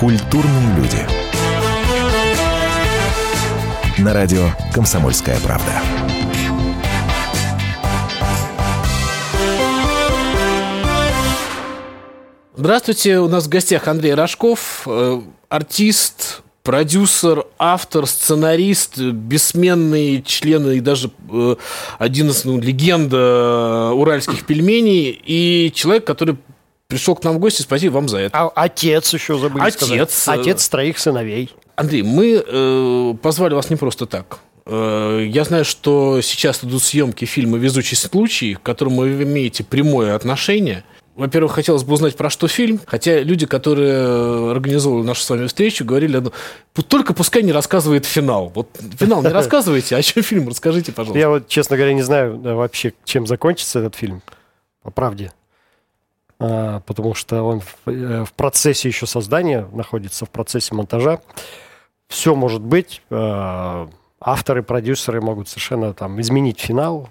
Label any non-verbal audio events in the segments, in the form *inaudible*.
Культурные люди. На радио «Комсомольская правда». Здравствуйте, у нас в гостях Андрей Рожков, э, артист, продюсер, автор, сценарист, бессменный член и даже э, один из, ну, легенда уральских пельменей и человек, который пришел к нам в гости. Спасибо вам за это. А отец еще забыли Отец. сказать. Отец троих сыновей. Андрей, мы э, позвали вас не просто так. Э, я знаю, что сейчас идут съемки фильма «Везучий случай», к которому вы имеете прямое отношение. Во-первых, хотелось бы узнать, про что фильм. Хотя люди, которые организовывали нашу с вами встречу, говорили, ну, только пускай не рассказывает финал. Вот финал не *laughs* рассказывайте, а о чем фильм расскажите, пожалуйста. Я вот, честно говоря, не знаю да, вообще, чем закончится этот фильм, по правде. А, потому что он в, э, в процессе еще создания находится, в процессе монтажа. Все может быть. А, авторы, продюсеры могут совершенно там изменить финал,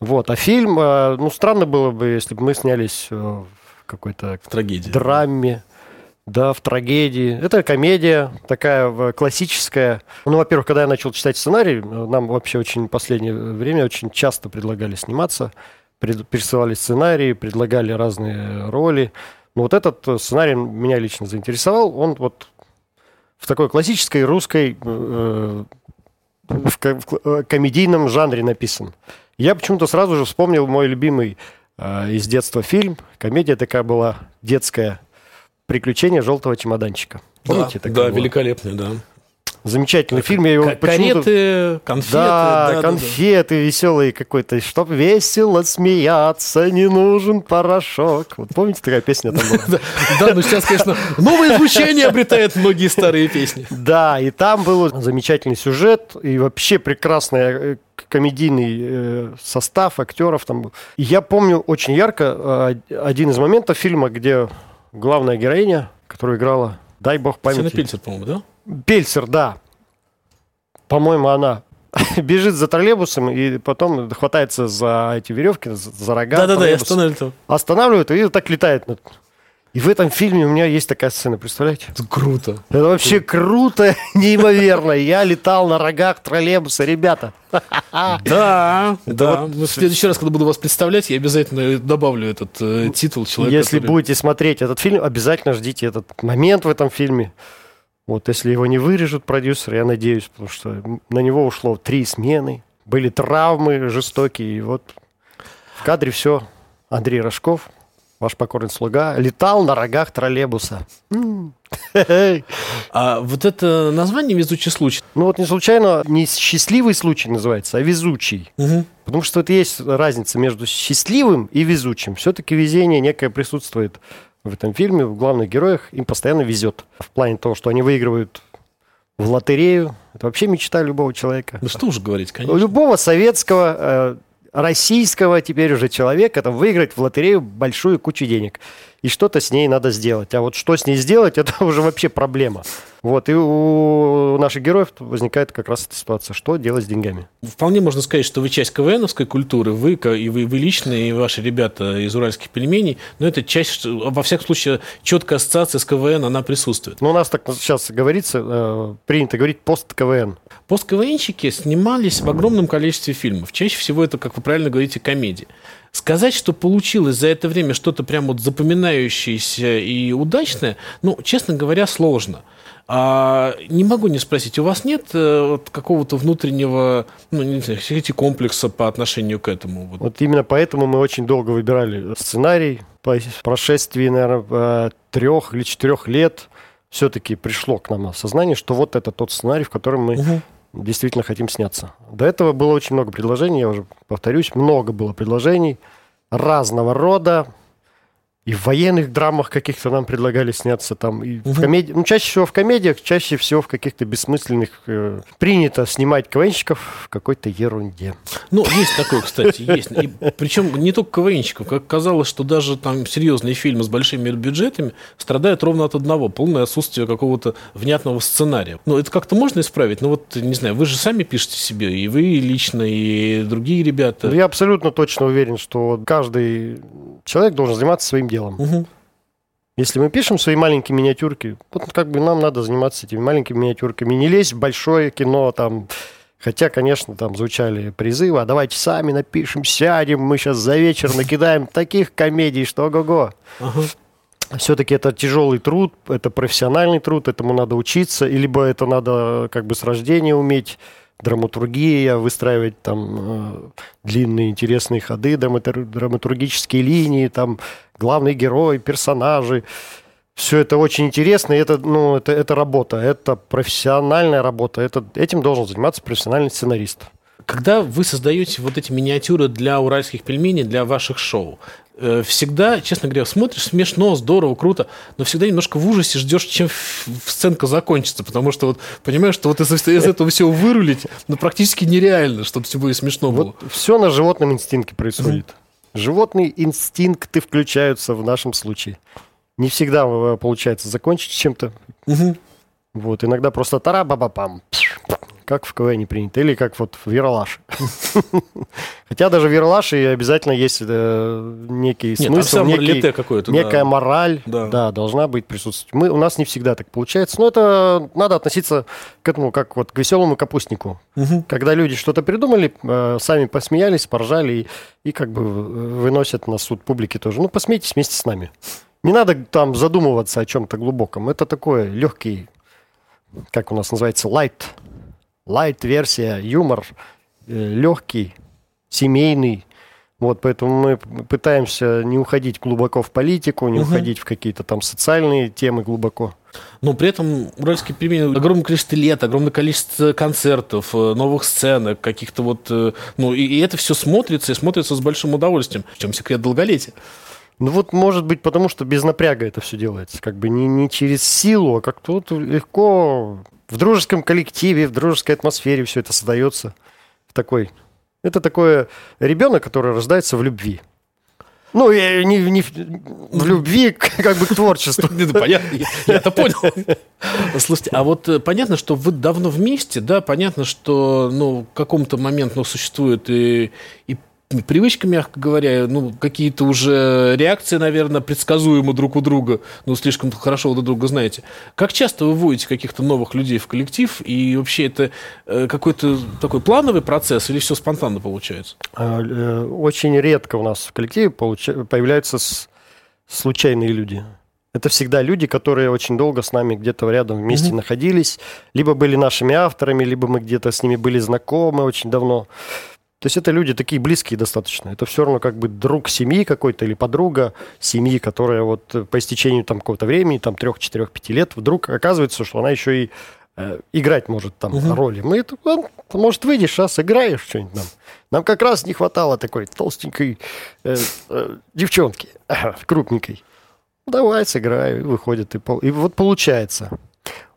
вот, а фильм, э, ну, странно было бы, если бы мы снялись э, в какой-то в трагедии. драме, да, в трагедии. Это комедия такая классическая. Ну, во-первых, когда я начал читать сценарий, нам вообще очень в последнее время очень часто предлагали сниматься, присылали сценарии, предлагали разные роли. Но вот этот сценарий меня лично заинтересовал. Он вот в такой классической русской э, в комедийном жанре написан. Я почему-то сразу же вспомнил мой любимый э, из детства фильм. Комедия такая была детская. «Приключения желтого чемоданчика». Помните? Да, да великолепный, да. Замечательный фильм. Я его Кареты, конфеты. Да, да конфеты да, да. веселые какой-то. Чтоб весело смеяться, не нужен порошок. Вот помните, такая песня там была? *laughs* Да, ну сейчас, конечно, новое звучание обретает многие старые песни. Да, и там был замечательный сюжет и вообще прекрасный э, комедийный э, состав актеров там. И я помню очень ярко э, один из моментов фильма, где главная героиня, которую играла, дай бог памяти. Сена Пельцер, по-моему, да? Пельцер, да. По-моему, она *laughs* бежит за троллейбусом и потом хватается за эти веревки, за рога. Да-да-да, и останавливает. Останавливает и так летает. И в этом фильме у меня есть такая сцена, представляете? Это круто. Это вообще круто, *laughs* неимоверно. Я летал на рогах троллейбуса, ребята. *laughs* Да, да. В следующий раз, когда буду вас представлять, я обязательно добавлю этот э, титул человека. Если будете смотреть этот фильм, обязательно ждите этот момент в этом фильме. Вот если его не вырежут продюсеры, я надеюсь, потому что на него ушло три смены, были травмы жестокие, и вот в кадре все. Андрей Рожков, ваш покорный слуга, летал на рогах троллейбуса. *laughs* А вот это название «Везучий случай»? Ну вот не случайно не «Счастливый случай» называется, а «Везучий». Угу. Потому что вот есть разница между счастливым и везучим. Все-таки везение некое присутствует в этом фильме, в главных героях, им постоянно везет. В плане того, что они выигрывают в лотерею. Это вообще мечта любого человека. Ну что уж говорить, конечно. Любого советского, э, российского теперь уже человека, это выиграть в лотерею большую кучу денег и что-то с ней надо сделать. А вот что с ней сделать, *laughs* это уже вообще проблема. Вот, и у наших героев возникает как раз эта ситуация, что делать с деньгами. Вполне можно сказать, что вы часть КВНовской культуры, вы, и вы, вы лично, и ваши ребята из уральских пельменей, но это часть, во всяком случае, четкая ассоциация с КВН, она присутствует. Ну, у нас так сейчас говорится, э, принято говорить пост-КВН. Пост-КВНщики снимались в огромном количестве фильмов. Чаще всего это, как вы правильно говорите, комедии. Сказать, что получилось за это время что-то прям вот запоминающееся и удачное, ну, честно говоря, сложно. А, не могу не спросить, у вас нет э, вот, какого-то внутреннего, ну, не знаю, комплекса по отношению к этому? Вот. вот именно поэтому мы очень долго выбирали сценарий. По прошествии, наверное, трех или четырех лет все-таки пришло к нам осознание, что вот это тот сценарий, в котором мы угу действительно хотим сняться. До этого было очень много предложений, я уже повторюсь, много было предложений разного рода, и в военных драмах каких-то нам предлагали сняться там. И угу. в комедии, ну, чаще всего в комедиях, чаще всего в каких-то бессмысленных... Э, принято снимать КВНщиков в какой-то ерунде. Ну, есть такое, кстати, есть. И, причем не только КВНщиков. Как казалось, что даже там серьезные фильмы с большими бюджетами страдают ровно от одного. Полное отсутствие какого-то внятного сценария. Ну, это как-то можно исправить? Ну, вот, не знаю, вы же сами пишете себе, и вы лично, и другие ребята. Я абсолютно точно уверен, что каждый человек должен заниматься своим делом. Угу. Если мы пишем свои маленькие миниатюрки, вот как бы нам надо заниматься этими маленькими миниатюрками, не лезть в большое кино, там, Хотя, конечно, там звучали призывы, а давайте сами напишем, сядем, мы сейчас за вечер накидаем таких комедий, что ого-го. Ага. Все-таки это тяжелый труд, это профессиональный труд, этому надо учиться, либо это надо как бы с рождения уметь, драматургия, выстраивать там э, длинные интересные ходы, драматургические линии, там главный герой, персонажи. Все это очень интересно, и это, ну, это, это работа, это профессиональная работа, это, этим должен заниматься профессиональный сценарист. Когда вы создаете вот эти миниатюры для уральских пельменей, для ваших шоу, э, всегда, честно говоря, смотришь смешно, здорово, круто, но всегда немножко в ужасе ждешь, чем сценка закончится, потому что вот понимаешь, что вот из, из этого всего вырулить, ну, практически нереально, чтобы все было смешно было. Вот все на животном инстинкте происходит. Животные инстинкты включаются в нашем случае. Не всегда получается закончить чем-то. Угу. Вот, иногда просто тара баба пам как в КВН не принято, или как вот в Ералаш. *laughs* Хотя даже в Ералаше обязательно есть э, некий смысл, некая мораль, да. должна быть присутствовать. Мы, у нас не всегда так получается, но это надо относиться к этому как вот к веселому капустнику. Когда люди что-то придумали, э, сами посмеялись, поржали и как бы выносят на суд публики тоже. Ну, посмейтесь вместе с нами. Не надо там задумываться о чем-то глубоком. Это такой легкий, как у нас называется, light. Light-версия, юмор, э, легкий, семейный. Вот, поэтому мы пытаемся не уходить глубоко в политику, не угу. уходить в какие-то там социальные темы глубоко. Но при этом уральские пельмени огромное количество лет, огромное количество концертов, э, новых сценок, каких-то вот... Э, ну, и, и это все смотрится, и смотрится с большим удовольствием. В чем секрет долголетия? Ну вот, может быть, потому что без напряга это все делается. Как бы не, не через силу, а как-то вот легко в дружеском коллективе, в дружеской атмосфере все это создается. В такой. Это такое ребенок, который рождается в любви. Ну, не, не в любви как бы к творчеству. *laughs* Понятно, я это понял. Слушайте, а вот э, понятно, что вы давно вместе, да, понятно, что, ну, в каком-то момент, ну, существует и, и привычка, мягко говоря, ну, какие-то уже реакции, наверное, предсказуемы друг у друга, ну, слишком хорошо вы друг друга знаете. Как часто вы вводите каких-то новых людей в коллектив, и вообще это э, какой-то такой плановый процесс или все спонтанно получается? А, э, очень редко у нас в коллективе появляются случайные люди. Это всегда люди, которые очень долго с нами где-то рядом вместе mm-hmm. находились, либо были нашими авторами, либо мы где-то с ними были знакомы очень давно. То есть это люди такие близкие достаточно. Это все равно как бы друг семьи какой-то или подруга семьи, которая вот по истечению там какого-то времени, там трех, четырех, пяти лет, вдруг оказывается, что она еще и э, играть может там угу. роли. Мы, ну, может, выйдешь, а сыграешь что-нибудь нам. Нам как раз не хватало такой толстенькой э, э, девчонки, э, *laughs* крупненькой. Давай, сыграй, выходит. И, пол... и вот получается.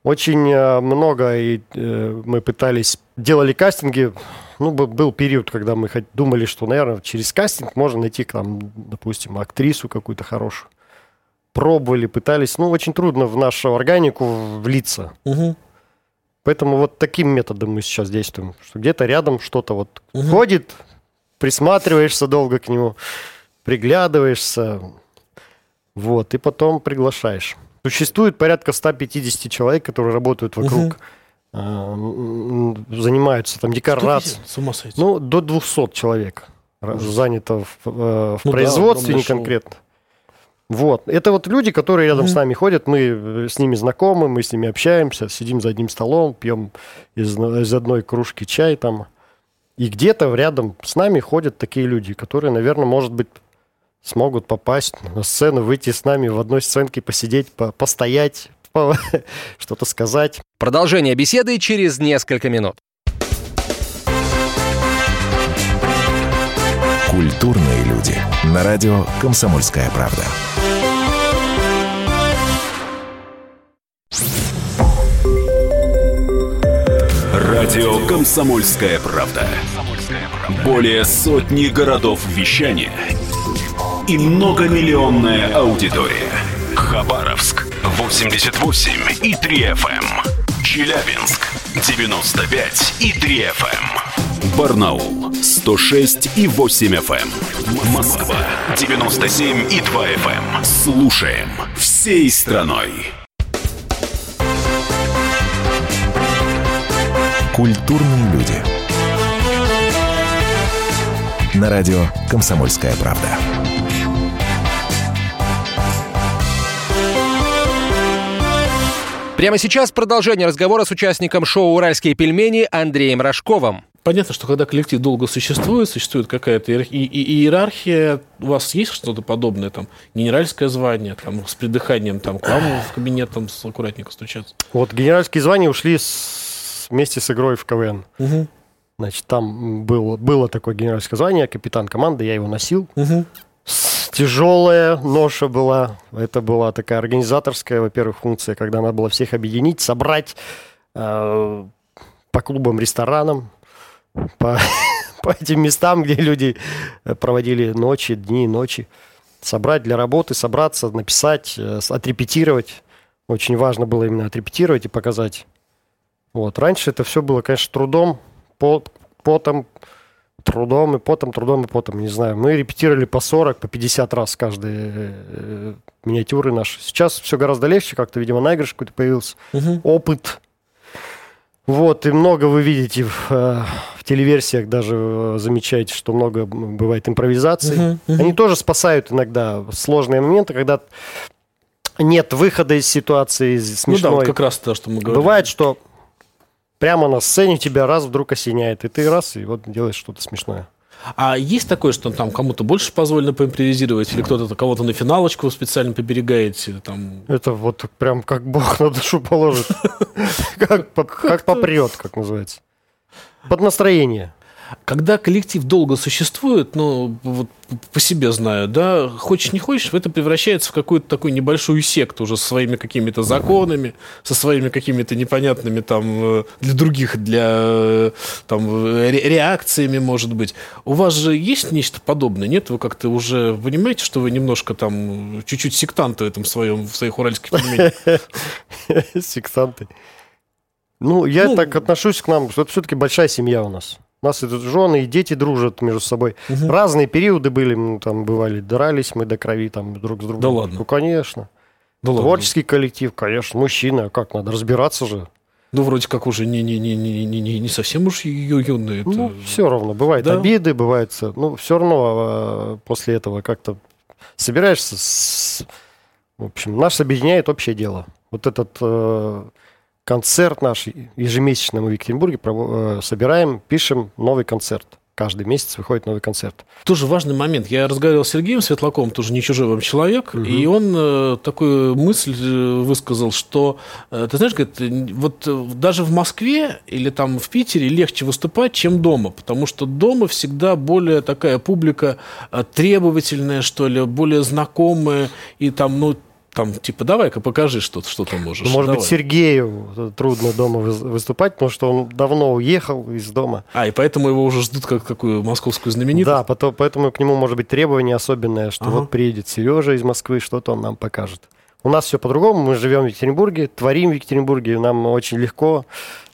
Очень э, много и, э, мы пытались, делали кастинги ну, был период, когда мы думали, что, наверное, через кастинг можно найти, там, допустим, актрису какую-то хорошую. Пробовали, пытались. Ну, очень трудно в нашу органику влиться. Угу. Поэтому вот таким методом мы сейчас действуем. Что где-то рядом что-то вот угу. ходит, присматриваешься долго к нему, приглядываешься, вот, и потом приглашаешь. Существует порядка 150 человек, которые работают вокруг угу. Э, занимаются там декорацией. С ума сойти. Ну, до 200 человек занято в, э, в ну, производстве да, не конкретно. Вот. Это вот люди, которые рядом mm-hmm. с нами ходят, мы э, с ними знакомы, мы с ними общаемся, сидим за одним столом, пьем из, из одной кружки чай там. И где-то рядом с нами ходят такие люди, которые, наверное, может быть, смогут попасть на сцену, выйти с нами в одной сценке, посидеть, по постоять, *laughs* что-то сказать. Продолжение беседы через несколько минут. Культурные люди. На радио «Комсомольская правда». Радио «Комсомольская правда». Более сотни городов вещания и многомиллионная аудитория. Хабаровск. 88 и 3 FM. Эм. Челябинск 95 и 3 FM. Эм. Барнаул 106 и 8 FM. Москва 97 и 2 FM. эм. Слушаем всей страной. Культурные люди. На радио «Комсомольская правда». Прямо сейчас продолжение разговора с участником шоу «Уральские пельмени» Андреем Рожковым. Понятно, что когда коллектив долго существует, существует какая-то иерархия. У вас есть что-то подобное, там, генеральское звание, там, с придыханием, там, к вам в кабинет, там, с аккуратненько стучаться? Вот генеральские звания ушли с- вместе с игрой в КВН. Мгм. Значит, там было, было такое генеральское звание, капитан команды, я его носил. Мгм. С- Тяжелая ноша была. Это была такая организаторская, во-первых, функция, когда надо было всех объединить, собрать э, по клубам, ресторанам, по, *laughs* по этим местам, где люди э, проводили ночи, дни, ночи. Собрать для работы, собраться, написать, э, отрепетировать. Очень важно было именно отрепетировать и показать. Вот. Раньше это все было, конечно, трудом, по- потом, трудом и потом, трудом и потом, не знаю. Мы репетировали по 40, по 50 раз каждые э, миниатюры наши. Сейчас все гораздо легче, как-то, видимо, наигрыш какой-то появился, Мгм. опыт. Вот, и много вы видите в, э, в телеверсиях, даже э, замечаете, что много бывает импровизаций. Мгм, мгм. Они тоже спасают иногда сложные моменты, когда нет выхода из ситуации из Ну да, смешной. вот как раз то, что мы говорим. Бывает, что прямо на сцене тебя раз вдруг осеняет, и ты раз, и вот делаешь что-то смешное. А есть такое, что там кому-то больше позволено поимпровизировать, или кто-то кого-то на финалочку специально поберегаете, там... Это вот прям как бог на душу положит. *laughs* Как по- как попрет, как называется. Под настроение. Когда коллектив долго существует, ну, вот по себе знаю, да, хочешь не хочешь, это превращается в какую-то такую небольшую секту уже со своими какими-то законами, со своими какими-то непонятными там э, для других, для э, там э, ре- реакциями, может быть. У вас же есть нечто подобное, нет? Вы как-то уже понимаете, что вы немножко там чуть-чуть сектанты в этом своем, в своих уральских пельменях? *laughs* Сексанты. Ну, я Ну, так отношусь к нам, что это все-таки большая семья у нас. У нас и жены, и дети дружат между собой. Разные периоды были, мы там бывали, дрались мы до крови там друг с другом. Да ладно? Ну, конечно. Да ладно. Творческий коллектив, конечно, мужчины, а как, надо разбираться же. Ну, вроде как уже не, не, не, не, не, не, совсем уж юные. это- Ну, все равно. Бывают Да? обиды, бывает... всё. Ну, все равно э, после этого как-то собираешься с... В общем, нас объединяет общее дело. Вот этот э, концерт наш ежемесячно мы в Екатеринбурге э, собираем, пишем новый концерт. Каждый месяц выходит новый концерт. Тоже важный момент. Я разговаривал с Сергеем Светлаковым, тоже не чужой вам человек, и он э, такую мысль э, высказал, что, э, ты знаешь, говорит, вот э, даже в Москве или там в Питере легче выступать, чем дома, потому что дома всегда более такая публика требовательная, что ли, более знакомая, и там, ну, там, типа, давай-ка покажи, что, что ты можешь. Ну, может быть, Давай. Сергею трудно дома выс- выступать, потому что он давно уехал из дома. А, и поэтому его уже ждут как такую московскую знаменитость. Да, потом, поэтому к нему может быть требование особенное, что Ага. вот приедет Сережа из Москвы, что-то он нам покажет. У нас все по-другому, мы живем в Екатеринбурге, творим в Екатеринбурге, нам очень легко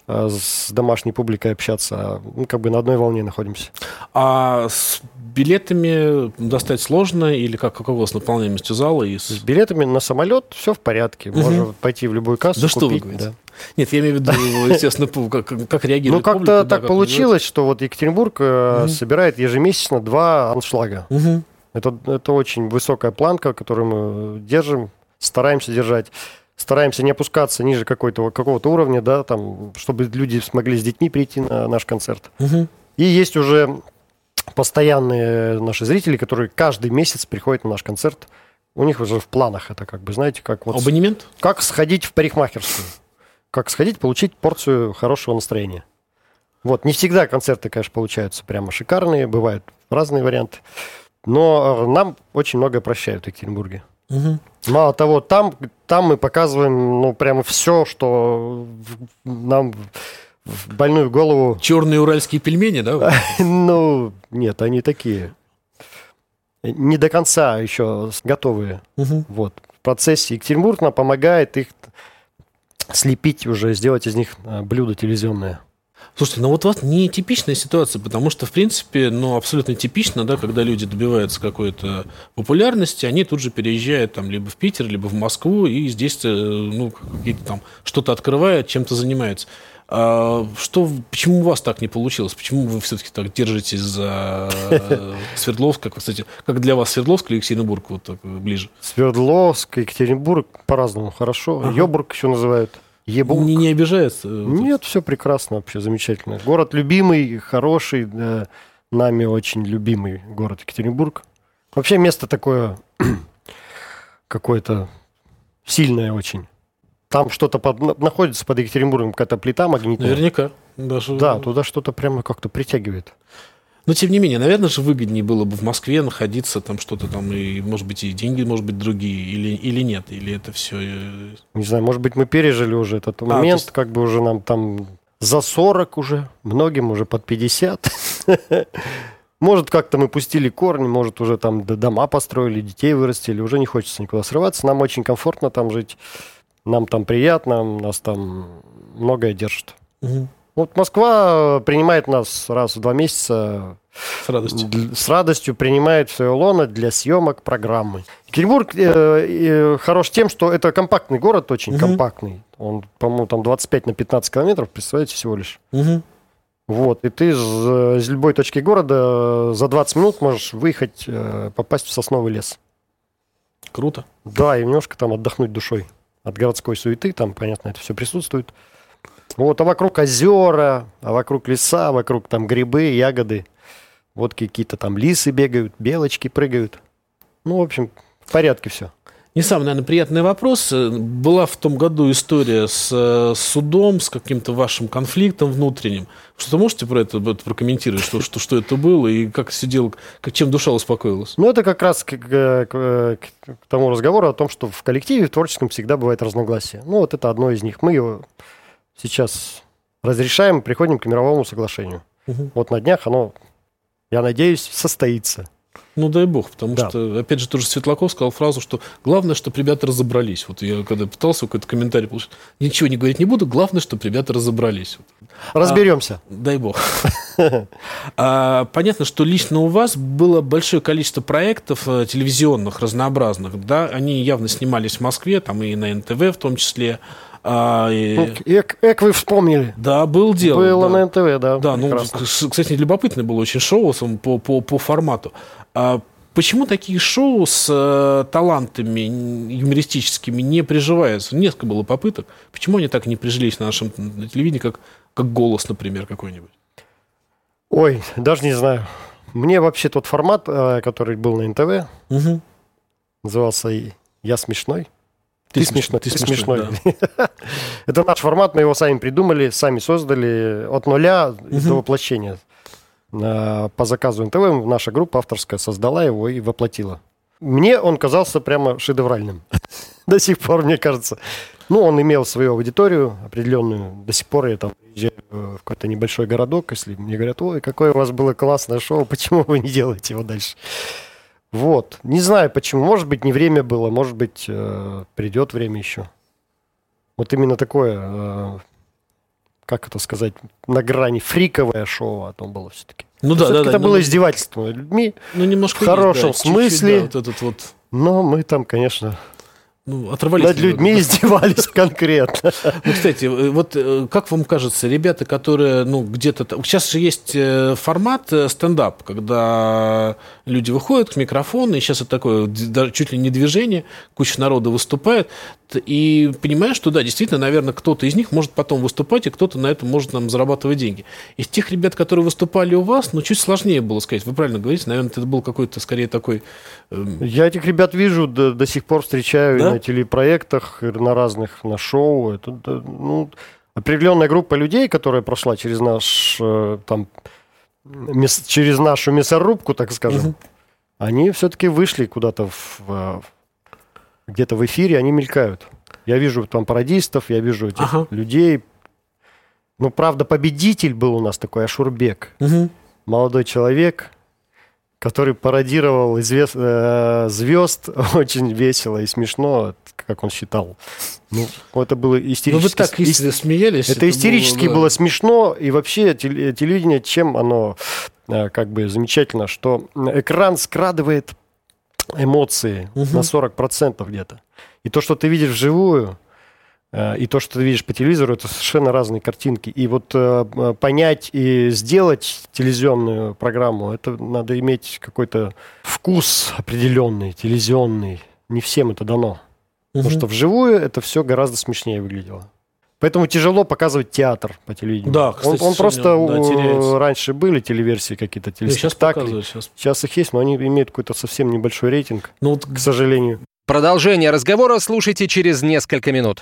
э, с домашней публикой общаться, а, ну, как бы на одной волне находимся. А с билетами достать сложно или как, как у вас с наполняемостью зала? И с- С билетами на самолет все в порядке, можно пойти в любую кассу, Да что вы купить. говорите? да. Нет, я имею в виду, естественно, как, как- как Ну, реагирует как-то так получилось, что вот Екатеринбург э, собирает ежемесячно два аншлага. Мгм. Это, это очень высокая планка, которую мы держим, стараемся держать. Стараемся не опускаться ниже какой-то, какого-то уровня, да, там, чтобы люди смогли с детьми прийти на наш концерт. Мгм. И есть уже постоянные наши зрители, которые каждый месяц приходят на наш концерт. У них уже в планах это, как бы, знаете, как вот... Абонемент? Как сходить в парикмахерскую. Как сходить, получить порцию хорошего настроения. Вот, не всегда концерты, конечно, получаются прямо шикарные, бывают разные варианты. Но э, нам очень многое прощают в Екатеринбурге. Мгм. Мало того, там, там мы показываем, ну, прямо все, что нам в больную голову... Черные уральские пельмени, да? *laughs* Ну, нет, они такие. Не до конца еще готовые. Вот. В процессе Екатеринбург нам помогает их слепить уже, сделать из них а, блюдо телевизионное. Слушайте, ну вот у вас не типичная ситуация, потому что, в принципе, ну, абсолютно типично, да, когда люди добиваются какой-то популярности, они тут же переезжают там либо в Питер, либо в Москву, и здесь, э, ну, какие-то там что-то открывают, чем-то занимаются. А что, почему у вас так не получилось? Почему вы все-таки так держитесь за э, *laughs* Свердловск? Как, кстати, как для вас Свердловск или Екатеринбург вот так ближе? Свердловск, Екатеринбург по-разному хорошо. Ага. Йобург еще называют. Ебург. Не, не обижается? Нет, все прекрасно вообще, замечательно. Город любимый, хороший, да, нами очень любимый город Екатеринбург. Вообще место такое *clears throat* какое-то сильное очень. Там что-то под, находится под Екатеринбургом, какая-то плита магнитная. Наверняка. Даже... Да, туда что-то прямо как-то притягивает. Но тем не менее, наверное же выгоднее было бы в Москве находиться, там что-то там, и, может быть, и деньги, может быть, другие, или, или нет, или это все... э, Не знаю, может быть, мы пережили уже этот момент, то есть- как бы уже нам там за 40 уже, многим уже под 50. *laughs* Может, как-то мы пустили корни, может, уже там дома построили, детей вырастили, уже не хочется никуда срываться. Нам очень комфортно там жить, нам там приятно, нас там многое держит. Мгм. Вот Москва принимает нас раз в два месяца С радостью. С радостью принимает свое лоно для съемок программы. Екатеринбург э, э, хорош тем, что это компактный город, очень Мгм. компактный. Он, по-моему, там 25 на 15 километров, представляете, всего лишь. Мгм. Вот, и ты из, из любой точки города за 20 минут можешь выехать, э, попасть в сосновый лес. Круто. Да, и немножко там отдохнуть душой от городской суеты, там, понятно, это все присутствует. Вот, а вокруг озера, а вокруг леса, вокруг там грибы, ягоды. Вот какие-то там лисы бегают, белочки прыгают. Ну, в общем, в порядке все. Не самый, наверное, приятный вопрос. Э, Была в том году история с э, судом, с каким-то вашим конфликтом внутренним. Что-то можете про это вот прокомментировать, что, что, что это было и как сидел, как, чем душа успокоилась? Ну, это как раз к, к- к- к тому разговору о том, что в коллективе в творческом всегда бывает разногласие. Ну, вот это одно из них. Мы его сейчас разрешаем, приходим к мировому соглашению. Мгм. Вот на днях оно, я надеюсь, состоится. Ну, дай бог, потому Да. что, опять же, тоже Светлаков сказал фразу, что главное, чтобы ребята разобрались. Вот я когда пытался какой-то комментарий получить, ничего не говорить не буду, главное, чтобы ребята разобрались. Вот. Разберемся. Дай бог. А, Понятно, что лично у вас было большое количество проектов э, телевизионных, разнообразных. Да? Они явно снимались в Москве, там и на НТВ в том числе. А, и- Ну, эк, эк вы вспомнили. Да, был дело. Было да. на НТВ, да. Да, ну, прекрасно. к- кстати, любопытное было очень шоу по, по, по формату. А почему такие шоу с э, талантами юмористическими не приживаются? Несколько было попыток. Почему они так не прижились на нашем телевидении, как, как голос, например, какой-нибудь? Ой, даже не знаю. Мне вообще тот формат, э, который был на НТВ, Угу. назывался «Я смешной». Ты Ты, смеш- смешной, ты смешной. *laughs* Это наш формат, мы его сами придумали, сами создали от нуля до воплощения. А, По заказу НТВ наша группа авторская создала его и воплотила. Мне он казался прямо шедевральным. *laughs* До сих пор, мне кажется. Ну, он имел свою аудиторию определенную. До сих пор я там приезжаю в какой-то небольшой городок, если мне говорят, ой, какое у вас было классное шоу, *laughs* почему вы не делаете его дальше? Вот. Не знаю почему. Может быть, не время было, может быть, э, придет время еще. Вот именно такое, э, как это сказать, на грани фриковое шоу о том было все-таки. Ну да, да, Все-таки да. это ну, было издевательство над людьми, ну, немножко в хорошем есть, да, чуть-чуть, смысле. да, вот этот вот, но мы там, конечно, ну, оторвались. над немного. людьми издевались *laughs* конкретно. Ну, кстати, э, вот э, как вам кажется, ребята, которые, ну, где-то... Сейчас же есть э, формат стендап, когда люди выходят к микрофону, и сейчас это такое чуть ли не движение, куча народа выступает, и понимаешь, что, да, действительно, наверное, кто-то из них может потом выступать, и кто-то на этом может нам зарабатывать деньги. Из тех ребят, которые выступали у вас, ну, чуть сложнее было сказать. Вы правильно говорите, наверное, это был какой-то, скорее, такой... эм, Я этих ребят вижу, до, до сих пор встречаю Да? Телепроектах, на разных, на шоу. Это, ну, определенная группа людей, которая прошла через наш, э, там, мес- через нашу мясорубку, так скажем, Мгм. они все-таки вышли куда-то в, где-то в эфире, они мелькают. Я вижу там пародистов, я вижу этих Ага. людей. Ну, правда, победитель был у нас такой, Ашурбек. мгм. Молодой человек, который пародировал извест... э, звезд *laughs* очень весело и смешно, как он считал. Ну, это было Ну, истерически... вы так истинно смеялись. Это истерически да. было смешно, и вообще теле- телевидение, чем оно э, как бы замечательно, что экран скрадывает эмоции на 40% где-то. И то, что ты видишь вживую, и то, что ты видишь по телевизору, это совершенно разные картинки. И вот э, э, понять и сделать телевизионную программу, это надо иметь какой-то вкус определенный, телевизионный. Не всем это дано. Потому что вживую это все гораздо смешнее выглядело. Поэтому тяжело показывать театр по телевидению. Да, он, кстати, он просто сегодня, да, у- теряется. раньше были телеверсии какие-то, сейчас телеспектакли. показывают. Сейчас. Сейчас их есть, но они имеют какой-то совсем небольшой рейтинг, Ну, вот к сожалению. Продолжение разговора слушайте через несколько минут.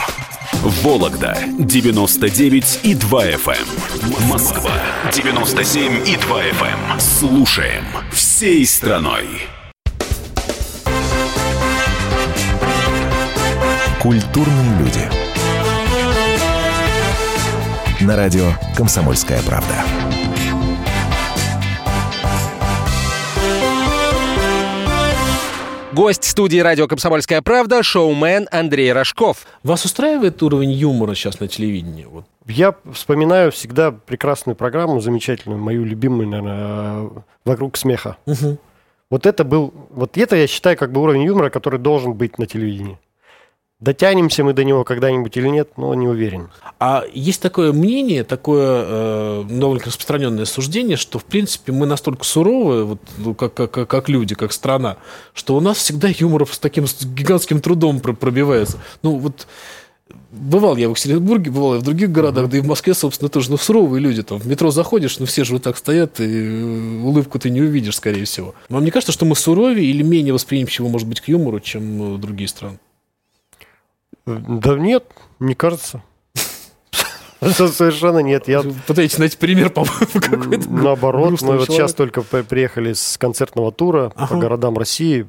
Вологда 99 и 2 FM. Москва 97 и 2 FM. Слушаем всей страной. Культурные люди. На радио «Комсомольская правда». Гость студии радио «Комсомольская правда» шоумен Андрей Рожков. Вас устраивает уровень юмора сейчас на телевидении? Вот. Я вспоминаю всегда прекрасную программу, замечательную, мою любимую, наверное, «Вокруг смеха». Вот это был, вот это я считаю как бы уровень юмора, который должен быть на телевидении. Дотянемся мы до него когда-нибудь или нет, но не уверен. А есть такое мнение, такое э, довольно распространенное суждение, что, в принципе, мы настолько суровые, вот, ну, как, как, как- люди, как страна, что у нас всегда юмор с таким гигантским трудом про- пробивается. Ну, вот бывал я в Екатеринбурге, бывал я в других городах, да и в Москве, собственно, тоже, ну, суровые люди. Там в метро заходишь, ну, все же вот так стоят, и э, улыбку ты не увидишь, скорее всего. Вам не кажется, что мы суровее или менее восприимчивы, может быть, к юмору, чем э, другие страны? Да нет, не кажется. Совершенно нет. Я Пытаетесь найти пример, по-моему, какой-то. Наоборот, мы вот сейчас только при- приехали с концертного тура по городам России.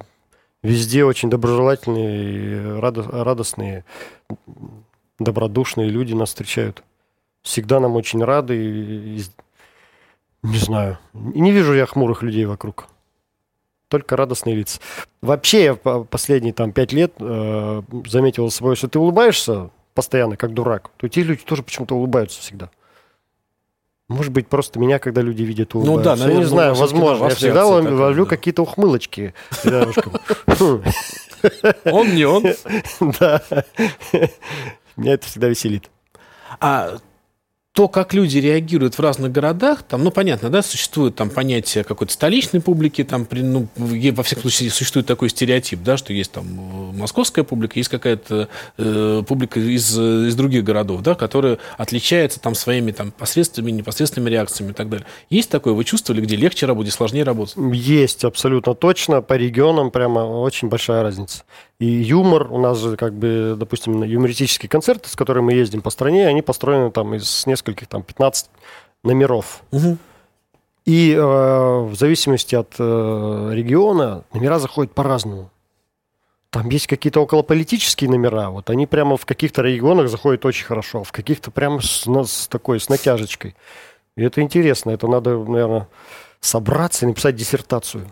Везде очень доброжелательные, радостные, добродушные люди нас встречают. Всегда нам очень рады. и- и- не знаю. Не вижу я хмурых людей вокруг. Только радостные лица. Вообще, я по- последние там пять лет э, заметил за собой, что ты улыбаешься постоянно, как дурак, то те люди тоже почему-то улыбаются всегда. Может быть, просто меня, когда люди видят, Ну улыбаются. да, Я наверное, не знаю, да, возможно. Я всегда ловлю да. какие-то ухмылочки. Хм, *laughs* Он не он. *laughs* Да. Меня это всегда веселит. А то, как люди реагируют в разных городах, там, ну, понятно, да, существует там понятие какой-то столичной публики, там, при- ну, во всяком случае, существует такой стереотип, да, что есть там э, московская публика, есть какая-то э, публика из, э, из других городов, да, которая отличается там своими там посредственными, непосредственными реакциями и так далее. Есть такое, вы чувствовали, где легче работать, сложнее работать? Есть, абсолютно точно. По регионам прямо очень большая разница. И юмор, у нас же, как бы, допустим, юмористические концерты, с которыми мы ездим по стране, они построены там из нескольких, там, 15 номеров. Мгм. И э, в зависимости от э, региона номера заходят по-разному. Там есть какие-то околополитические номера, вот они прямо в каких-то регионах заходят очень хорошо, в каких-то прямо с, с такой, с натяжечкой. И это интересно, это надо, наверное, собраться и написать диссертацию.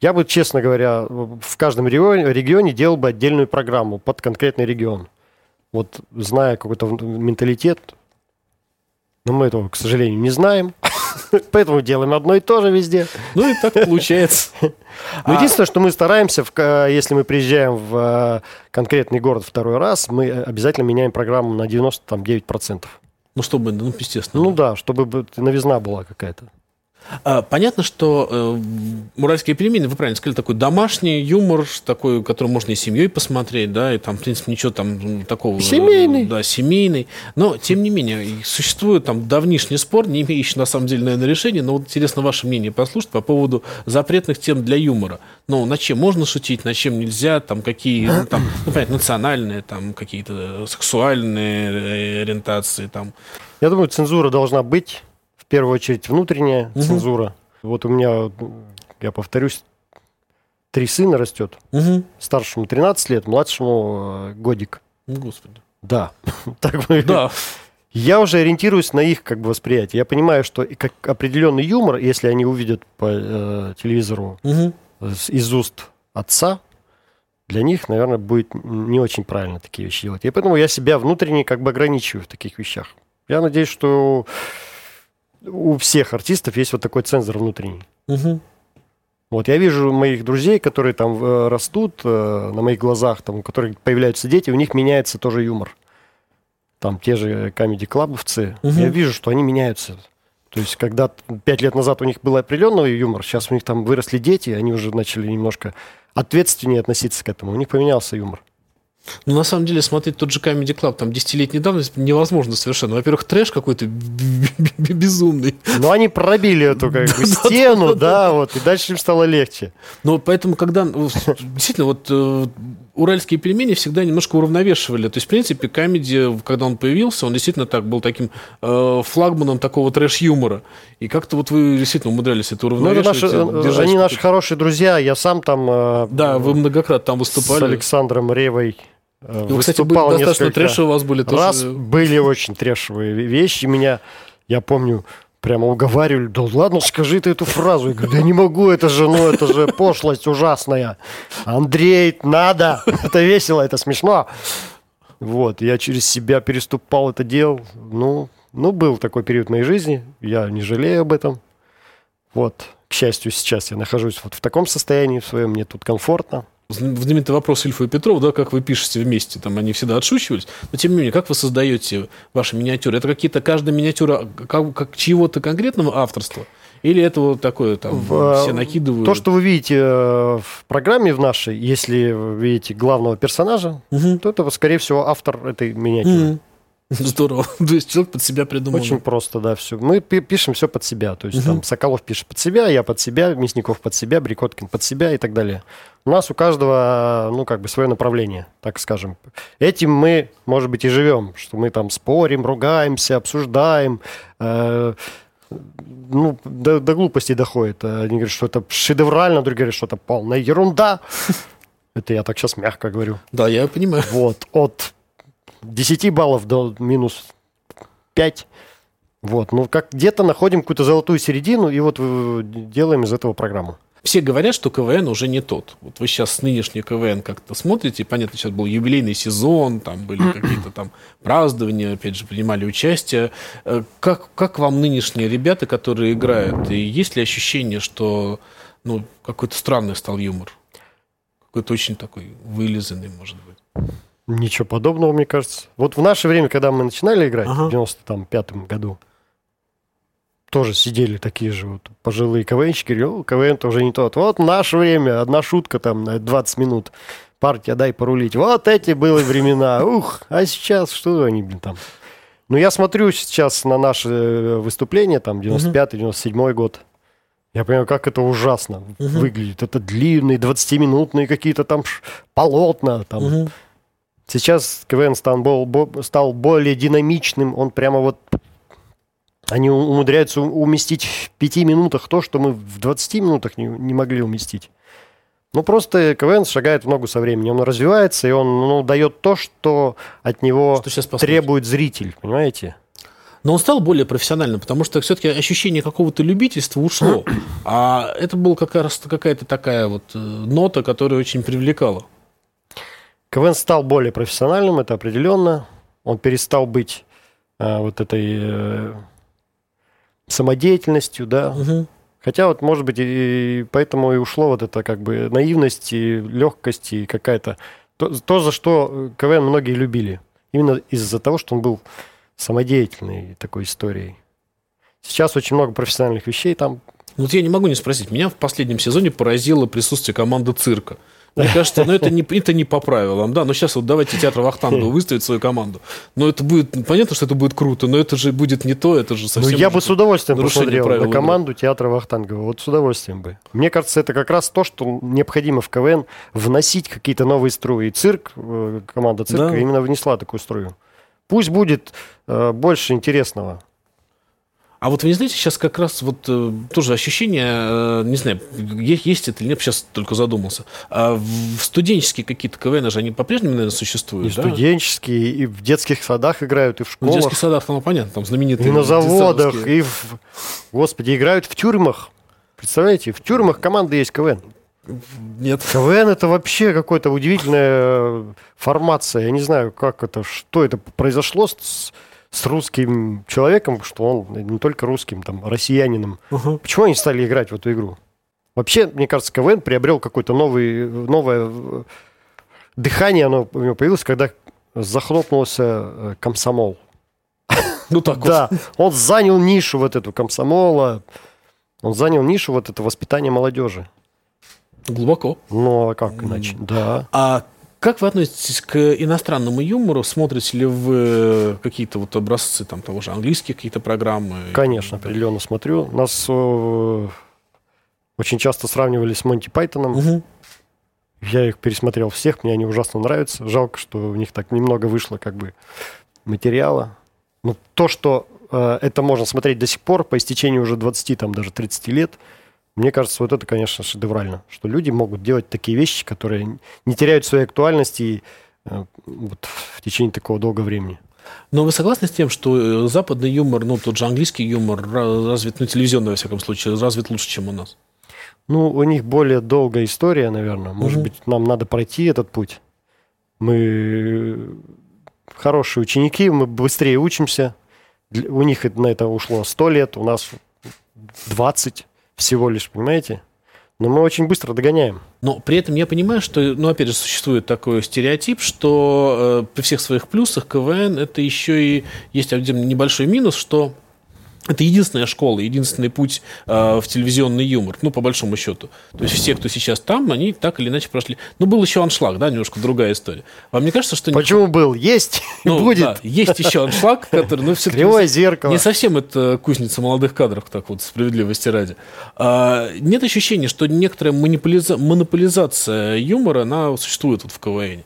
Я бы, честно говоря, в каждом регионе, регионе делал бы отдельную программу под конкретный регион. Вот зная какой-то менталитет, но мы этого, к сожалению, не знаем. *laughs* Поэтому делаем одно и то же везде. Ну, и так получается. *laughs* Но единственное, что мы стараемся, если мы приезжаем в э, конкретный город второй раз, мы обязательно меняем программу на 99%. Ну, чтобы, ну, естественно. Ну да, чтобы бы новизна была какая-то. А, Понятно, что э, «Уральские пельмени», вы правильно сказали, такой домашний юмор, такой, который можно и семьей посмотреть, да, и там, в принципе, ничего там такого... э, Семейный. Да, семейный. Но, тем не менее, существует там давнишний спор, не имеющий, на самом деле, наверное, решения, но вот интересно ваше мнение послушать по поводу запретных тем для юмора. Ну, на чем можно шутить, на чем нельзя, там, какие, ну, там, ну, понятно, национальные, там, какие-то сексуальные э, ориентации, там. Я думаю, цензура должна быть. В первую очередь внутренняя цензура. Вот у меня, я повторюсь, три сына растет. Угу. Старшему 13 лет, младшему э, годик. Ну, Господи. Да. *laughs* Так бы- Да. Я уже ориентируюсь на их как бы восприятие. Я понимаю, что как определенный юмор, если они увидят по э, телевизору с- из уст отца, для них, наверное, будет не очень правильно такие вещи делать. И поэтому я себя внутренне как бы ограничиваю в таких вещах. Я надеюсь, что у всех артистов есть вот такой цензор внутренний. Мгм. Вот я вижу моих друзей, которые там э, растут э, на моих глазах, там, у которых появляются дети, у них меняется тоже юмор. Там те же комеди клабовцы, Мгм. я вижу, что они меняются. То есть, когда пять лет назад у них был определенный юмор, сейчас у них там выросли дети, они уже начали немножко ответственнее относиться к этому. У них поменялся юмор. Ну, на самом деле, смотреть тот же Comedy Club, там, десятилетней давности невозможно совершенно. Во-первых, трэш какой-то *laughs* безумный. Но они пробили эту как бы *laughs* стену, да, вот, и дальше им стало легче. Но поэтому, когда... ну, Действительно, вот э, уральские пельмени всегда немножко уравновешивали. То есть, в принципе, комедия, когда он появился, он действительно так был таким э, флагманом такого трэш-юмора. И как-то вот вы действительно умудрялись это Ну, это уравновешивать. наши, э, они наши хорошие друзья. Я сам там э, Да, вы многократно там с выступали. Александром Ревой э, вы, кстати, были достаточно трэши у вас были тоже. раз. Были очень трэшевые вещи. Меня, я помню, прямо уговаривали, да ладно, скажи ты эту фразу. Я говорю, да не могу, это же, ну, это же пошлость ужасная. Андрей, надо, *laughs* это весело, это смешно. Вот, я через себя переступал это делал. Ну, ну, был такой период моей жизни, я не жалею об этом. Вот, к счастью, сейчас я нахожусь вот в таком состоянии в своем, мне тут комфортно. Знаменитый вопрос Ильфа и Петров, да, как вы пишете вместе, там они всегда отшучивались, но тем не менее, как вы создаете ваши миниатюры? Это какие-то, каждая миниатюра как, как чьего-то конкретного авторства? Или это вот такое, там, В, все накидывают? То, что вы видите э, в программе в нашей, если вы видите главного персонажа, Мгм. то это, скорее всего, автор этой миниатюры. Мгм. *laughs* Здорово. *laughs* То есть человек под себя придумал. Очень просто, да, все. Мы пи- пишем все под себя. То есть там Соколов пишет под себя, я под себя, Мясников под себя, Брикоткин под себя и так далее. У нас у каждого, ну, как бы свое направление, так скажем. Этим мы, может быть, и живем, что мы там спорим, ругаемся, обсуждаем, э, ну, до, до глупости доходит. Они говорят, что это шедеврально, другие говорят, что это полная ерунда. *laughs* Это я так сейчас мягко говорю. Да, я понимаю. Вот, от 10 баллов до минус 5. Вот, ну как где-то находим какую-то золотую середину и вот э, делаем из этого программу. Все говорят, что КВН уже не тот. Вот вы сейчас нынешний КВН как-то смотрите, понятно, сейчас был юбилейный сезон, там были какие-то там празднования, опять же, принимали участие. Э, Как, как вам нынешние ребята, которые играют? И есть ли ощущение, что ну, какой-то странный стал юмор? Какой-то очень такой вылизанный, может быть. Ничего подобного, мне кажется. Вот в наше время, когда мы начинали играть, Ага. в 95-м году, тоже сидели такие же вот пожилые КВНщики, говорили, о, КВН-то уже не тот. Вот в наше время, одна шутка там на 20 минут, партия, дай порулить. Вот эти были времена, *laughs* ух, а сейчас что они, блин, там. Ну, я смотрю сейчас на наши выступления, там, 95-97 год, я понимаю, как это ужасно выглядит. Это длинные, 20-минутные какие-то там полотна, там, Сейчас КВН стал, стал более динамичным, он прямо вот... Они умудряются уместить в пяти минутах то, что мы в 20 минутах не, не могли уместить. Ну, просто КВН шагает в ногу со временем. Он развивается, и он ну, дает то, что от него Что требует зритель, понимаете? Но он стал более профессиональным, потому что все-таки ощущение какого-то любительства ушло. А это была как раз какая-то такая вот э, нота, которая очень привлекала. КВН стал более профессиональным, это определенно. Он перестал быть а, вот этой э, самодеятельностью, да. Хотя вот, может быть, и поэтому и ушло вот это как бы наивность и легкость и какая-то... То, то, за что КВН многие любили. Именно из-за того, что он был самодеятельной такой историей. Сейчас очень много профессиональных вещей там. Вот я не могу не спросить. Меня в последнем сезоне поразило присутствие команды цирка. Мне кажется, ну это не, это не по правилам, да. Но сейчас вот давайте театр Вахтангова *laughs* выставит свою команду. Но это будет, понятно, что это будет круто, но это же будет не то, это же Ну, совсем... я бы с удовольствием посмотрел на игры. команду театра Вахтангова. Вот с удовольствием бы. Мне кажется, это как раз то, что необходимо в КВН вносить какие-то новые струи. И цирк, э, команда цирка Да. именно внесла такую струю. Пусть будет э, больше интересного. А вот вы не знаете, сейчас как раз вот э, тоже ощущение, э, не знаю, есть, это или нет, сейчас только задумался. А в студенческие какие-то КВН же они по-прежнему, наверное, И существуют, да? студенческие, и в детских садах играют, и в Ну, в школах, детских садах, там, понятно, там знаменитые. и на заводах, и в... Господи, играют в тюрьмах. Представляете, в тюрьмах команда есть КВН. Нет. КВН это вообще какая-то удивительная формация. Я не знаю, как это, что это произошло с, с русским человеком, что он не только русским, там, россиянином. Ага. Почему они стали играть в эту игру? Вообще, мне кажется, КВН приобрел какое-то новый, новое э, дыхание, оно у него появилось, когда захлопнулся э, комсомол. Ну так *laughs* Да, он занял нишу вот эту комсомола, он занял нишу вот это воспитание молодежи. глубоко. Ну, а как иначе? Да. А как вы относитесь к иностранному юмору? Смотрите ли вы какие-то вот образцы там того же английские какие-то программы? Конечно, определенно смотрю. Нас э, очень часто сравнивали с Монти Пайтоном. Мгм. Я их пересмотрел всех, мне они ужасно нравятся. Жалко, что у них так немного вышло как бы материала. Но то, что э, это можно смотреть до сих пор, по истечении уже 20, там даже 30 лет, мне кажется, вот это, конечно, шедеврально. Что люди могут делать такие вещи, которые не теряют своей актуальности э, вот, в течение такого долгого времени. Но вы согласны с тем, что э, западный юмор, ну тот же английский юмор ра- развит, ну телевизионный во всяком случае, развит лучше, чем у нас? Ну, у них более долгая история, наверное. Может Мгм. быть, нам надо пройти этот путь. Мы хорошие ученики, мы быстрее учимся. У них на это ушло 100 лет, у нас 20 всего лишь, понимаете? Но мы очень быстро догоняем. Но при этом я понимаю, что, ну, опять же, существует такой стереотип, что э, при всех своих плюсах КВН это еще и есть один небольшой минус, что это единственная школа, единственный путь э, в телевизионный юмор, ну, по большому счету. То есть все, кто сейчас там, они так или иначе прошли. Ну, был еще аншлаг, да, немножко другая история. Вам не кажется, что... не- Почему был? Есть *laughs* Ну, будет. да, есть еще аншлаг, который, ну, все Кривое зеркало. не совсем это кузница молодых кадров, так вот, справедливости ради. А, нет ощущения, что некоторая монополиза- монополизация юмора, она существует вот в КВН.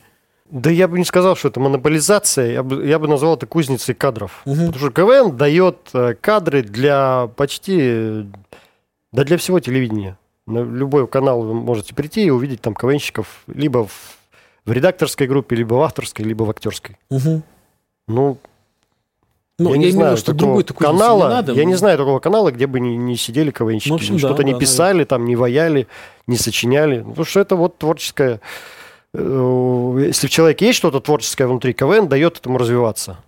Да я бы не сказал, что это монополизация, я бы, я бы назвал это кузницей кадров. Потому что КВН дает э, кадры для почти, э, да для всего телевидения. На любой канал вы можете прийти и увидеть там КВНщиков либо в, в редакторской группе, либо в авторской, либо в актерской. Ну, Ну, я, я, не знаю, виду, что другой такой канала, не надо. я не знаю такого канала, где бы не, не сидели КВНщики, Ну, общем, да, что-то не да, писали, там не ваяли, не сочиняли. Ну, Потому что это вот творческое... э, Если в человеке есть что-то творческое внутри, КВН дает этому развиваться.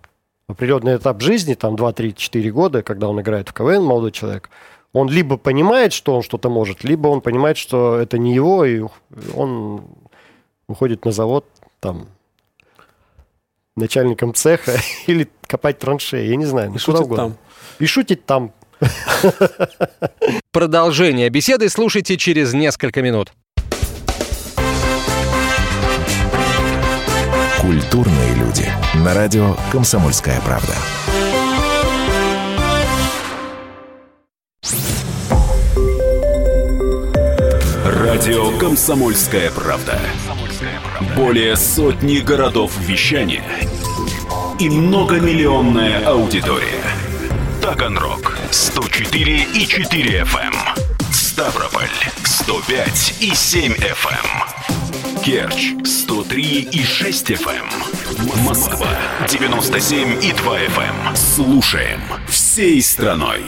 Определенный этап жизни, там 2, 3, 4 года, когда он играет в КВН, молодой человек, он либо понимает, что он что-то может, либо он понимает, что это не его, и он уходит на завод, там, начальником цеха *laughs* или копать траншеи, я не знаю, ну, И куда угодно. там. И шутить там. *laughs* Продолжение беседы слушайте через несколько минут. Культурные люди. На радио «Комсомольская правда». Радио «Комсомольская правда». Более сотни городов вещания и многомиллионная аудитория. Таганрог 104 и 4 FM. эм. Ставрополь 105 и 7 FM. Керчь 103 и 6 FM. Москва 97 и 2 FM. Слушаем всей страной.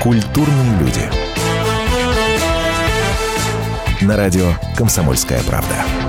Культурные люди. На радио «Комсомольская правда».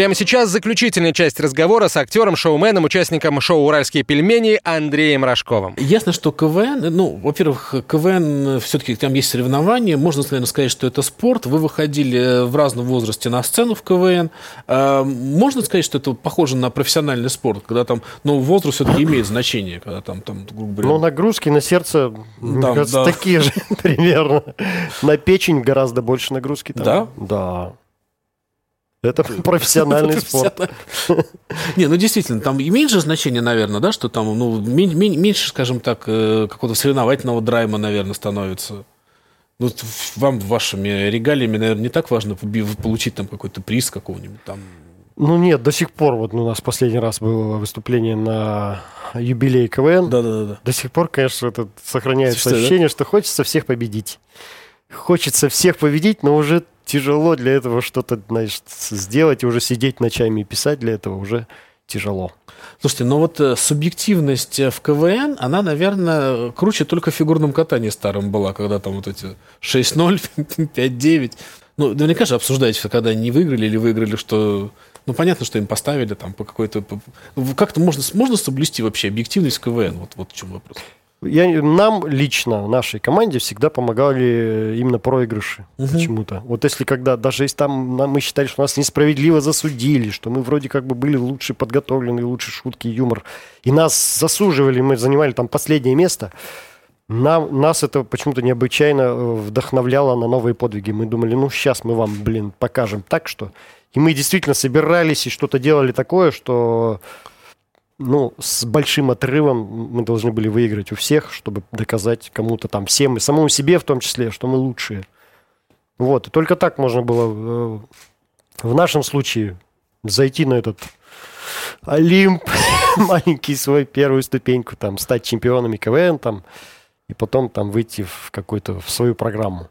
Прямо сейчас заключительная часть разговора с актером, шоуменом, участником шоу «Уральские пельмени» Андреем Рожковым. Ясно, что КВН, ну, во-первых, КВН, все-таки там есть соревнования, можно, наверное, сказать, что это спорт. Вы выходили в разном возрасте на сцену в КВН. А, можно сказать, что это похоже на профессиональный спорт, когда там, ну, возраст все-таки имеет значение, когда там, там грубо говоря... Ну, нагрузки на сердце, мне Там, кажется, да. такие же *laughs* примерно. На печень гораздо больше нагрузки. там. Да? Да. Это профессиональный *laughs* спорт. Не, ну действительно, там имеет же значение, наверное, да, что там, ну, мен- мен- меньше, скажем так, э, какого-то соревновательного драйма, наверное, становится. Ну, вам вашими регалиями, наверное, не так важно получить там какой-то приз какого-нибудь там. Ну нет, до сих пор, вот у нас последний раз было выступление на юбилей КВН. Да-да-да. До сих пор, конечно, это сохраняется Что, да? ощущение, что хочется всех победить. Хочется всех победить, но уже тяжело для этого что-то, значит, сделать, и уже сидеть ночами и писать для этого уже тяжело. Слушайте, но вот э, субъективность э, в КВН, она, наверное, круче только в фигурном катании старом была, когда там вот эти 6-0, 5-9. *laughs* Ну, наверняка же обсуждаете, когда они не выиграли или выиграли, что... Ну, понятно, что им поставили там по какой-то... Как-то можно, можно соблюсти вообще объективность в КВН? Вот, вот в чем вопрос. Я, нам лично, нашей команде, всегда помогали именно проигрыши почему-то. Вот если когда, даже если там нам- мы считали, что нас несправедливо засудили, что мы вроде как бы были лучше подготовлены, лучше шутки, юмор, и нас засуживали, мы занимали там последнее место, нам, нас это почему-то необычайно э, вдохновляло на новые подвиги. Мы думали, ну сейчас мы вам, блин, покажем так, что... И мы действительно собирались и что-то делали такое, что ну, с большим отрывом мы должны были выиграть у всех, чтобы доказать кому-то там, всем и самому себе в том числе, что мы лучшие. Вот, и только так можно было э, в нашем случае зайти на этот Олимп, *laughs* маленький свой первую ступеньку, там, стать чемпионами КВН, там, и потом там выйти в какую-то, в свою программу.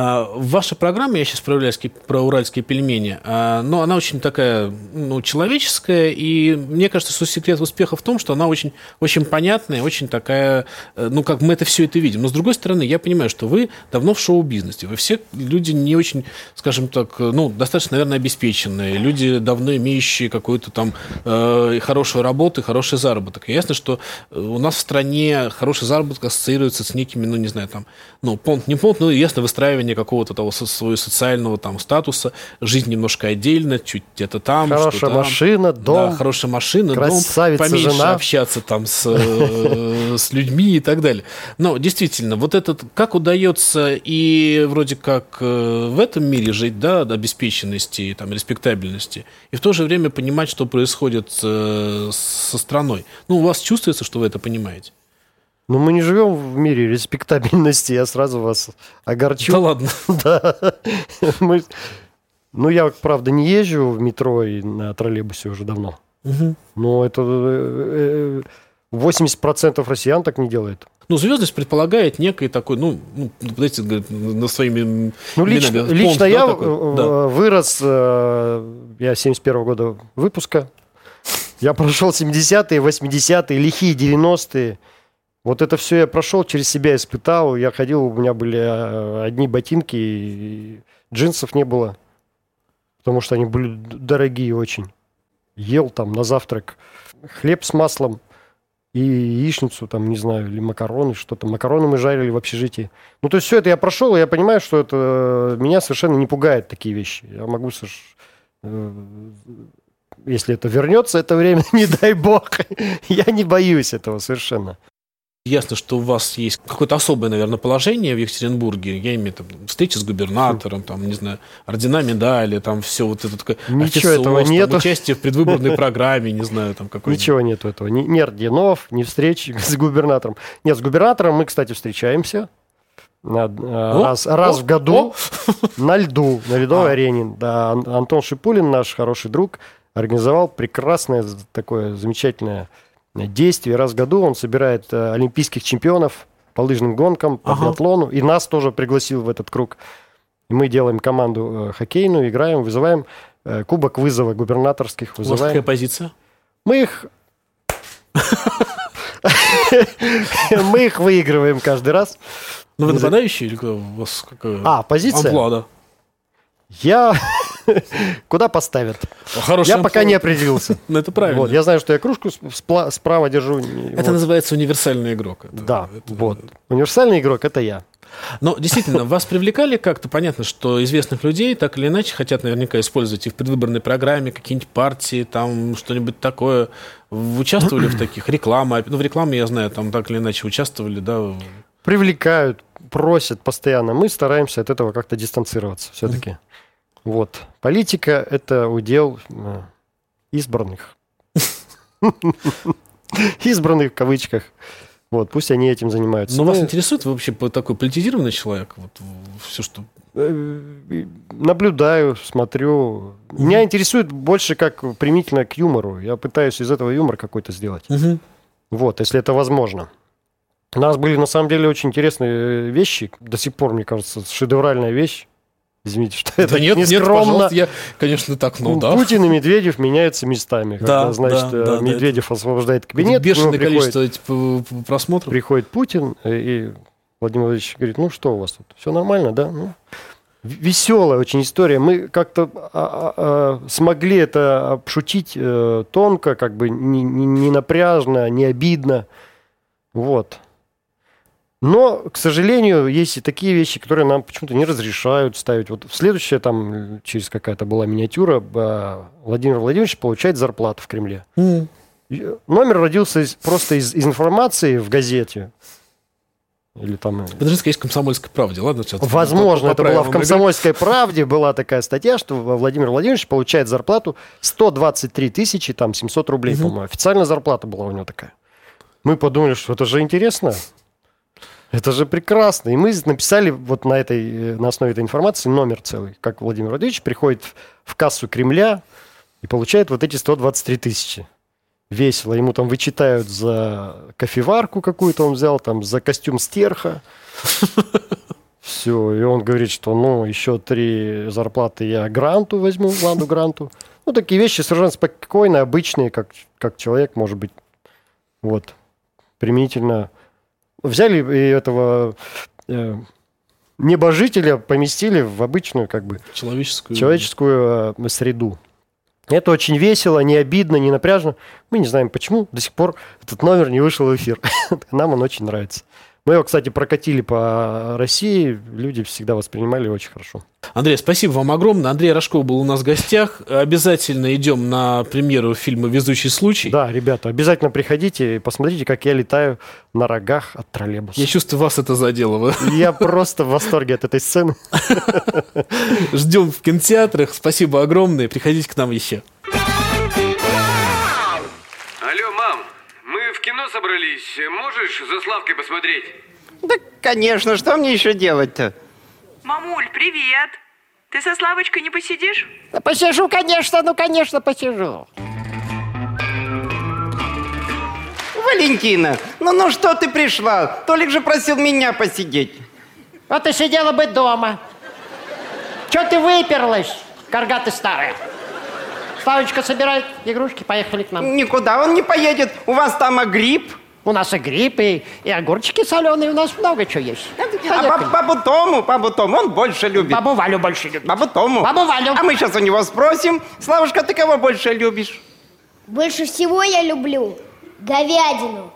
А, ваша программа, я сейчас про уральские, про уральские пельмени, а, но она очень такая, ну, человеческая, и мне кажется, что секрет успеха в том, что она очень, очень понятная, очень такая, э, ну, как мы это все это видим. Но, с другой стороны, я понимаю, что вы давно в шоу-бизнесе, вы все люди не очень, скажем так, э, ну, достаточно, наверное, обеспеченные, люди, давно имеющие какую-то там э, хорошую работу хороший заработок. И ясно, что э, у нас в стране хороший заработок ассоциируется с некими, ну, не знаю, там, ну, понт, не понт, ну, ясно, выстраивание какого-то того со- своего социального там статуса, жизнь немножко отдельно, чуть где-то там, Хорошая что там. машина, дом, да, хорошая машина, красавица дом, поменьше жена. общаться там с, э, с людьми и так далее. Но действительно, вот этот, как удается и вроде как э, в этом мире жить, да, обеспеченности, там, респектабельности, и в то же время понимать, что происходит э, со страной. Ну, у вас чувствуется, что вы это понимаете? Ну, мы не живем в мире респектабельности, я сразу вас огорчу. Да ладно. *laughs* Да. Мы- Ну, я, правда, не езжу в метро и на троллейбусе уже давно. Но это э, э, 80% россиян так не делает. Ну, звездность предполагает некий такой, ну, ну говорит, на своими Ну, лично, именами, лично да, я такой? э, Да. э, вырос, э, я 71 года выпуска. Я прошел 70-е, 80-е, лихие 90-е. Вот это все я прошел, через себя испытал. Я ходил, у меня были э, одни ботинки, и джинсов не было. Потому что они были дорогие очень. Ел там на завтрак хлеб с маслом и яичницу, там, не знаю, или макароны, что-то. Макароны мы жарили в общежитии. Ну, то есть все это я прошел, и я понимаю, что это э, меня совершенно не пугает такие вещи. Я могу э, если это вернется, это время, *laughs* не дай бог, я не боюсь этого совершенно. Ясно, что у вас есть какое-то особое, наверное, положение в Екатеринбурге. Я имею в виду встречи с губернатором, там, не знаю, ордена, медали, там все вот это такое. Ничего официоз, этого там, нету. Участие в предвыборной *laughs* программе, не знаю, там какой Ничего нету этого. Ни, ни орденов, ни встреч *laughs* с губернатором. Нет, с губернатором мы, кстати, встречаемся. Э, раз, раз о, в году *laughs* на льду, на ледовой А. арене. Да, Ан- Антон Шипулин, наш хороший друг, организовал прекрасное такое замечательное действие. Раз в году он собирает э, олимпийских чемпионов по лыжным гонкам, по Ага. биатлону. И нас тоже пригласил в этот круг. И мы делаем команду э, хоккейную, играем, вызываем э, кубок вызова губернаторских. У вас Вызываем. какая позиция? Мы их... *laughs* Мы их выигрываем каждый раз. Ну, вы нападающий или кто? У вас какая? А, позиция? Амплуа, да. Я Куда поставят? Хороший Я пока не определился. *laughs* Ну, это правильно. Вот, я знаю, что я кружку спла- справа держу. Это вот. называется универсальный игрок. Это- Да, это- вот. Универсальный игрок это я. Но действительно, вас привлекали как-то? Понятно, что известных людей так или иначе хотят наверняка использовать и в предвыборной программе, какие-нибудь партии, там что-нибудь такое. Вы участвовали в *clears throat* таких? Реклама. Ну, в рекламе, я знаю, там так или иначе участвовали, да? Привлекают, просят постоянно. Мы стараемся от этого как-то дистанцироваться все-таки. Вот. Политика это удел избранных. *laughs* Избранных в кавычках. Вот, пусть они этим занимаются. Но вас Мы- интересует вообще такой политизированный человек? Вот все, что... Э, наблюдаю, смотрю. Меня интересует больше как примительно к юмору. Я пытаюсь из этого юмор какой-то сделать. Вот, если это возможно. У нас были на самом деле очень интересные э, вещи. До сих пор, мне кажется, шедевральная вещь. Извините, что это Да нет, не нет, скромно. пожалуйста, я, конечно, так, ну да. Путин и Медведев меняются местами. Когда, Да, значит, да, э, да, да, Медведев освобождает кабинет, Бешеное приходит, количество этих просмотров. приходит Путин, э, и Владимир Владимирович говорит, ну что у вас тут, все нормально, да? Ну, веселая очень история. Мы как-то а, а, а, смогли это обшутить э, тонко, как бы не, не- не напряжно, не обидно. Вот. Но, к сожалению, есть и такие вещи, которые нам почему-то не разрешают ставить. Вот следующая там, через какая-то была миниатюра, э, Владимир Владимирович получает зарплату в Кремле. И Номер родился из- просто из, из информации в газете. Или там... э, Подождите, есть «Комсомольской правде», ладно? сейчас Возможно, это была в. «Комсомольской правде», была такая статья, что Владимир Владимирович получает зарплату 123 тысячи, там, 700 рублей, по-моему. Официальная зарплата была у него такая. Мы подумали, что это же интересно. Это же прекрасно. И мы написали вот на, этой, э, на основе этой информации номер целый. Как Владимир Владимирович приходит в- кассу Кремля и получает вот эти 123 тысячи. Весело. Ему там вычитают за кофеварку какую-то он взял, там за костюм стерха. Все, и он говорит, что ну, еще три зарплаты я гранту возьму, Ланду гранту. Ну, такие вещи совершенно спокойные, обычные, как, как человек, может быть, вот, применительно. Взяли и этого э, небожителя, поместили в обычную, как бы, Человеческую. человеческую э, среду. Это очень весело, не обидно, не напряжно. Мы не знаем почему. До сих пор этот номер не вышел в эфир. *laughs* Нам он очень нравится. Мы его, кстати, прокатили по России. Люди всегда воспринимали очень хорошо. Андрей, спасибо вам огромное. Андрей Рожков был у нас в гостях. Обязательно идем на премьеру фильма «Везучий случай». Да, ребята, обязательно приходите и посмотрите, как я летаю на рогах от троллейбуса. Я чувствую, вас это задело. Я просто в восторге от этой сцены. *laughs* Ждем в кинотеатрах. Спасибо огромное. Приходите к нам еще. Собрались. Можешь за Славкой посмотреть? Да, конечно, что мне еще делать-то? Мамуль, привет! Ты со Славочкой не посидишь? Да посижу, конечно, ну, конечно, посижу. Валентина, ну, ну что ты пришла? Толик же просил меня посидеть. А ты сидела бы дома. Че ты выперлась, карга ты старая? Славочка собирает игрушки, поехали к нам. Никуда он не поедет. У вас там агрипп. У нас и гриб, и, и огурчики соленые, у нас много чего есть. А Поехали. баб- бабу Тому, бабу Тому он больше любит. Бабу Валю больше любит. Бабу Тому. Бабу Валю. А мы сейчас у него спросим. Славушка, ты кого больше любишь? Больше всего я люблю говядину.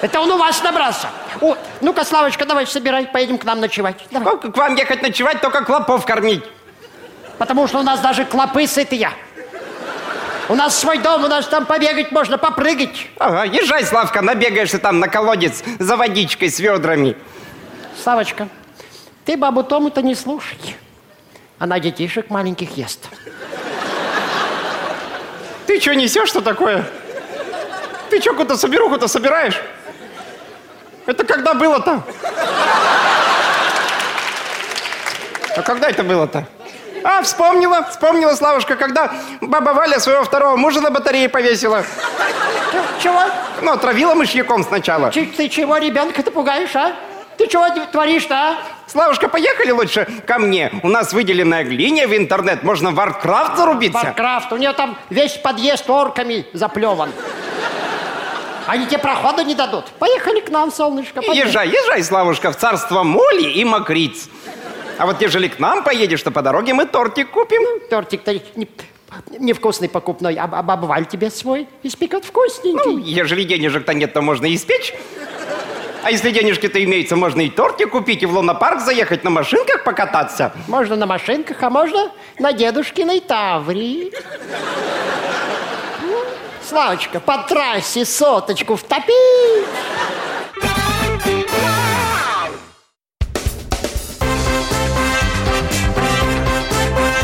Это он у вас набрался. О, ну-ка, Славочка, давай собирай, поедем к нам ночевать. Давай. Как к вам ехать ночевать, только клопов кормить. Потому что у нас даже клопы сытые. У нас свой дом, у нас там побегать можно, попрыгать. Ага, езжай, Славка, набегаешься там на колодец за водичкой с ведрами. Славочка, ты бабу Тому-то не слушай. Она детишек маленьких ест. Ты что несешь, что такое? Ты что, какую-то соберуху-то собираешь? Это когда было-то? А когда это было-то? А, вспомнила, вспомнила, Славушка, когда баба Валя своего второго мужа на батарее повесила. Чего? Ну, отравила мышьяком сначала. Ты, ты чего ребенка-то пугаешь, а? Ты чего творишь-то, а? Славушка, поехали лучше ко мне. У нас выделенная линия в интернет. Можно в Warcraft зарубиться. Warcraft, у нее там весь подъезд орками заплеван. Они тебе прохода не дадут. Поехали к нам, солнышко. пойдем. Езжай, езжай, Славушка, в царство моли и мокриц. А вот ежели к нам поедешь, то по дороге мы тортик купим. Тортик-то не- невкусный покупной, а, а баба Валь тебе свой испекет вкусненький. Ну, ежели денежек-то нет, то можно испечь. А если денежки-то имеются, можно и тортик купить, и в лунопарк заехать на машинках покататься. Можно на машинках, а можно на дедушкиной тавре. Ну, Славочка, по трассе соточку втопи.